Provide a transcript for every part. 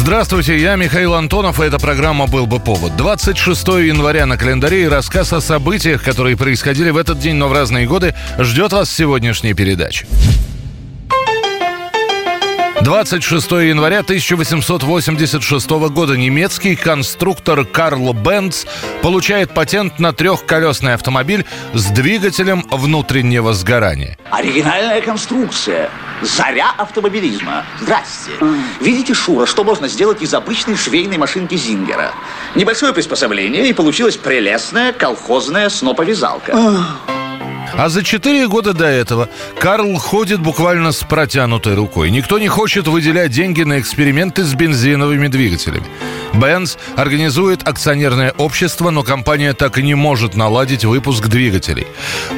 Здравствуйте, я Михаил Антонов, и эта программа «Был бы повод». 26 января на календаре и рассказ о событиях, которые происходили в этот день, но в разные годы, ждет вас сегодняшней передаче. 26 января 1886 года немецкий конструктор Карл Бенц получает патент на трехколесный автомобиль с двигателем внутреннего сгорания. Оригинальная конструкция. Заря автомобилизма. Здрасте. Видите, Шура, что можно сделать из обычной швейной машинки Зингера? Небольшое приспособление, и получилась прелестная колхозная сноповязалка. А за четыре года до этого Карл ходит буквально с протянутой рукой. Никто не хочет выделять деньги на эксперименты с бензиновыми двигателями. Бенз организует акционерное общество, но компания так и не может наладить выпуск двигателей.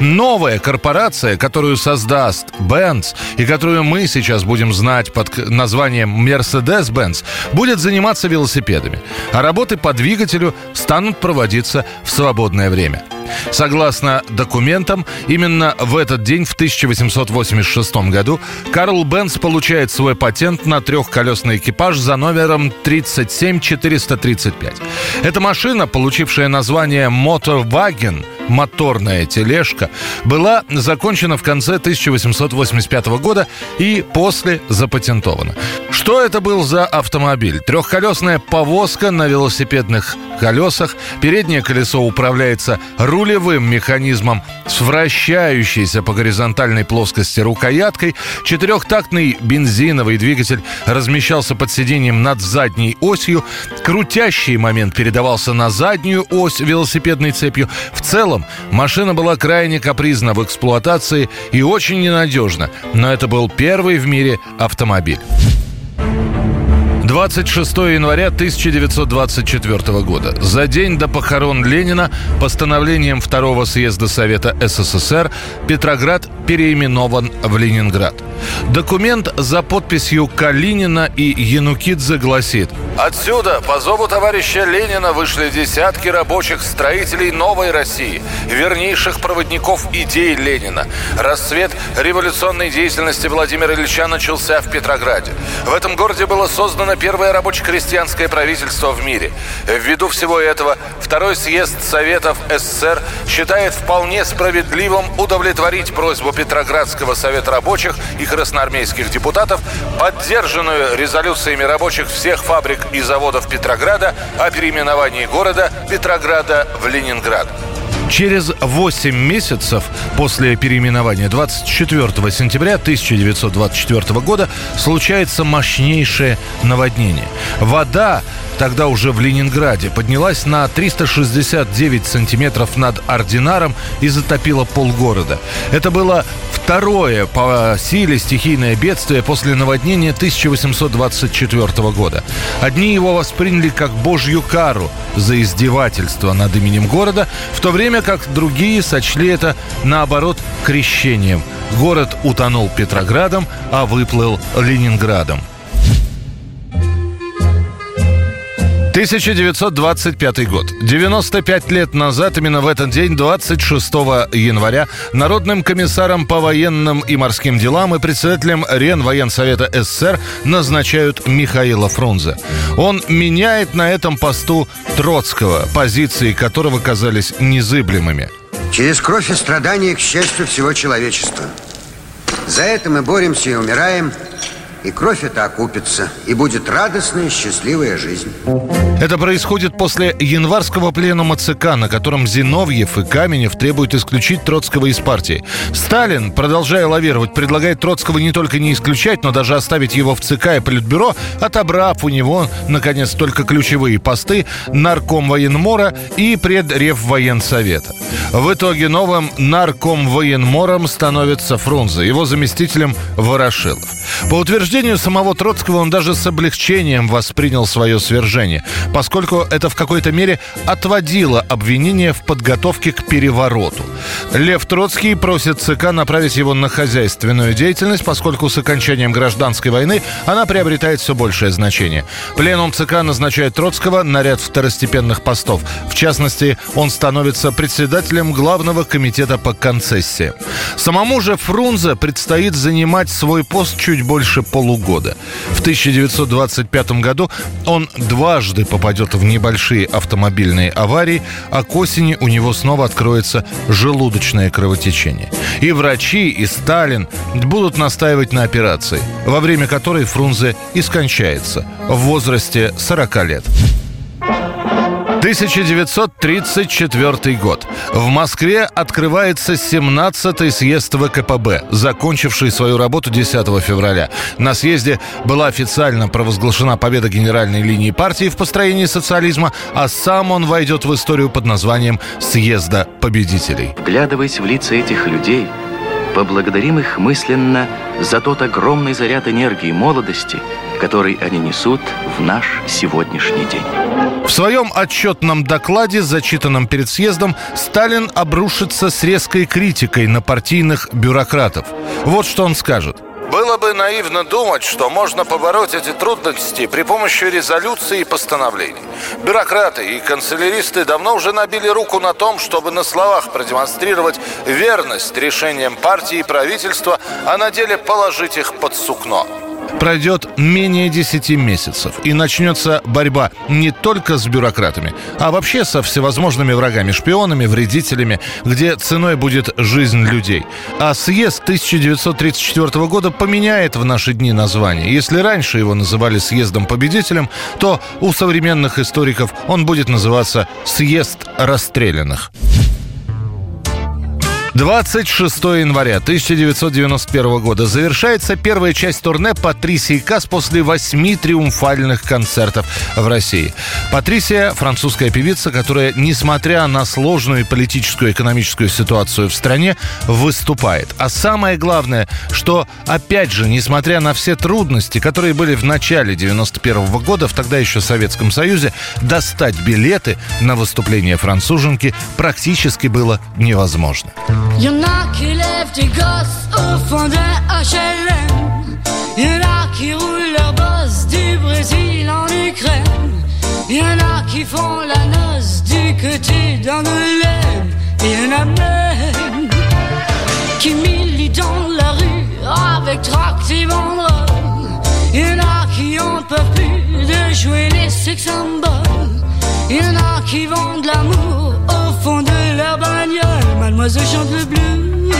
Новая корпорация, которую создаст Бенз и которую мы сейчас будем знать под названием Mercedes-Benz, будет заниматься велосипедами. А работы по двигателю станут проводиться в свободное время. Согласно документам, именно в этот день, в 1886 году, Карл Бенц получает свой патент на трехколесный экипаж за номером 37435. Эта машина, получившая название «Моторваген», моторная тележка, была закончена в конце 1885 года и после запатентована. Что это был за автомобиль? Трехколесная повозка на велосипедных колесах. Переднее колесо управляется рулевым механизмом с вращающейся по горизонтальной плоскости рукояткой. Четырехтактный бензиновый двигатель размещался под сиденьем над задней осью. Крутящий момент передавался на заднюю ось велосипедной цепью. В целом, машина была крайне капризна в эксплуатации и очень ненадежна. Но это был первый в мире автомобиль. 26 января 1924 года. За день до похорон Ленина постановлением Второго съезда Совета СССР Петроград переименован в Ленинград. Документ за подписью Калинина и Янукидзе гласит Отсюда по зову товарища Ленина вышли десятки рабочих строителей новой России, вернейших проводников идей Ленина. Рассвет революционной деятельности Владимира Ильича начался в Петрограде. В этом городе было создано первое рабоче-крестьянское правительство в мире. Ввиду всего этого Второй съезд Советов СССР считает вполне справедливым удовлетворить просьбу Петроградского совета рабочих и красноармейских депутатов, поддержанную резолюциями рабочих всех фабрик и заводов Петрограда о переименовании города Петрограда в Ленинград. Через 8 месяцев после переименования 24 сентября 1924 года случается мощнейшее наводнение. Вода тогда уже в Ленинграде поднялась на 369 сантиметров над Ординаром и затопила полгорода. Это было второе по силе стихийное бедствие после наводнения 1824 года. Одни его восприняли как божью кару за издевательство над именем города, в то время как другие сочли это, наоборот, крещением. Город утонул Петроградом, а выплыл Ленинградом. 1925 год. 95 лет назад, именно в этот день, 26 января, Народным комиссаром по военным и морским делам и председателем Ренвоенсовета СССР назначают Михаила Фрунзе. Он меняет на этом посту Троцкого, позиции которого казались незыблемыми. Через кровь и страдания, к счастью, всего человечества. За это мы боремся и умираем – и кровь эта окупится, и будет радостная, счастливая жизнь. Это происходит после январского пленума ЦК, на котором Зиновьев и Каменев требуют исключить Троцкого из партии. Сталин, продолжая лавировать, предлагает Троцкого не только не исключать, но даже оставить его в ЦК и Политбюро, отобрав у него, наконец, только ключевые посты нарком военмора и предрев военсовета. В итоге новым нарком военмором становится Фрунзе, его заместителем Ворошилов. По утверждению убеждению самого Троцкого он даже с облегчением воспринял свое свержение, поскольку это в какой-то мере отводило обвинение в подготовке к перевороту. Лев Троцкий просит ЦК направить его на хозяйственную деятельность, поскольку с окончанием гражданской войны она приобретает все большее значение. Пленум ЦК назначает Троцкого на ряд второстепенных постов. В частности, он становится председателем Главного комитета по концессии. Самому же Фрунзе предстоит занимать свой пост чуть больше полугода. В 1925 году он дважды попадет в небольшие автомобильные аварии, а к осени у него снова откроется желудочное кровотечение. И врачи, и Сталин будут настаивать на операции, во время которой Фрунзе и скончается в возрасте 40 лет. 1934 год. В Москве открывается 17-й съезд ВКПБ, закончивший свою работу 10 февраля. На съезде была официально провозглашена победа генеральной линии партии в построении социализма, а сам он войдет в историю под названием «Съезда победителей». Вглядываясь в лица этих людей, поблагодарим их мысленно за тот огромный заряд энергии молодости, который они несут в наш сегодняшний день. В своем отчетном докладе, зачитанном перед съездом, Сталин обрушится с резкой критикой на партийных бюрократов. Вот что он скажет. Было бы наивно думать, что можно побороть эти трудности при помощи резолюций и постановлений. Бюрократы и канцеляристы давно уже набили руку на том, чтобы на словах продемонстрировать верность решениям партии и правительства, а на деле положить их под сукно пройдет менее 10 месяцев, и начнется борьба не только с бюрократами, а вообще со всевозможными врагами, шпионами, вредителями, где ценой будет жизнь людей. А съезд 1934 года поменяет в наши дни название. Если раньше его называли съездом-победителем, то у современных историков он будет называться «съезд расстрелянных». 26 января 1991 года завершается первая часть турне Патрисии Кас после восьми триумфальных концертов в России. Патрисия – французская певица, которая, несмотря на сложную политическую и экономическую ситуацию в стране, выступает. А самое главное, что, опять же, несмотря на все трудности, которые были в начале 91 года, в тогда еще Советском Союзе, достать билеты на выступление француженки практически было невозможно. Y'en a qui lèvent des gosses au fond d'un HLM. Y'en a qui roulent leur boss du Brésil en Ukraine. Y'en a qui font la noce du côté d'Angoulême. Y'en a même qui militent dans la rue avec tract et banderoles. Y'en a qui ont peur plus de jouer les sex symboles. Y'en a qui vendent l'amour Mademoiselle chante le blues.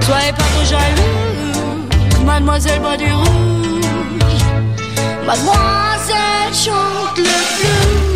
Soyez pas trop jaloux, mademoiselle boit du rouge. Mademoiselle chante le blues.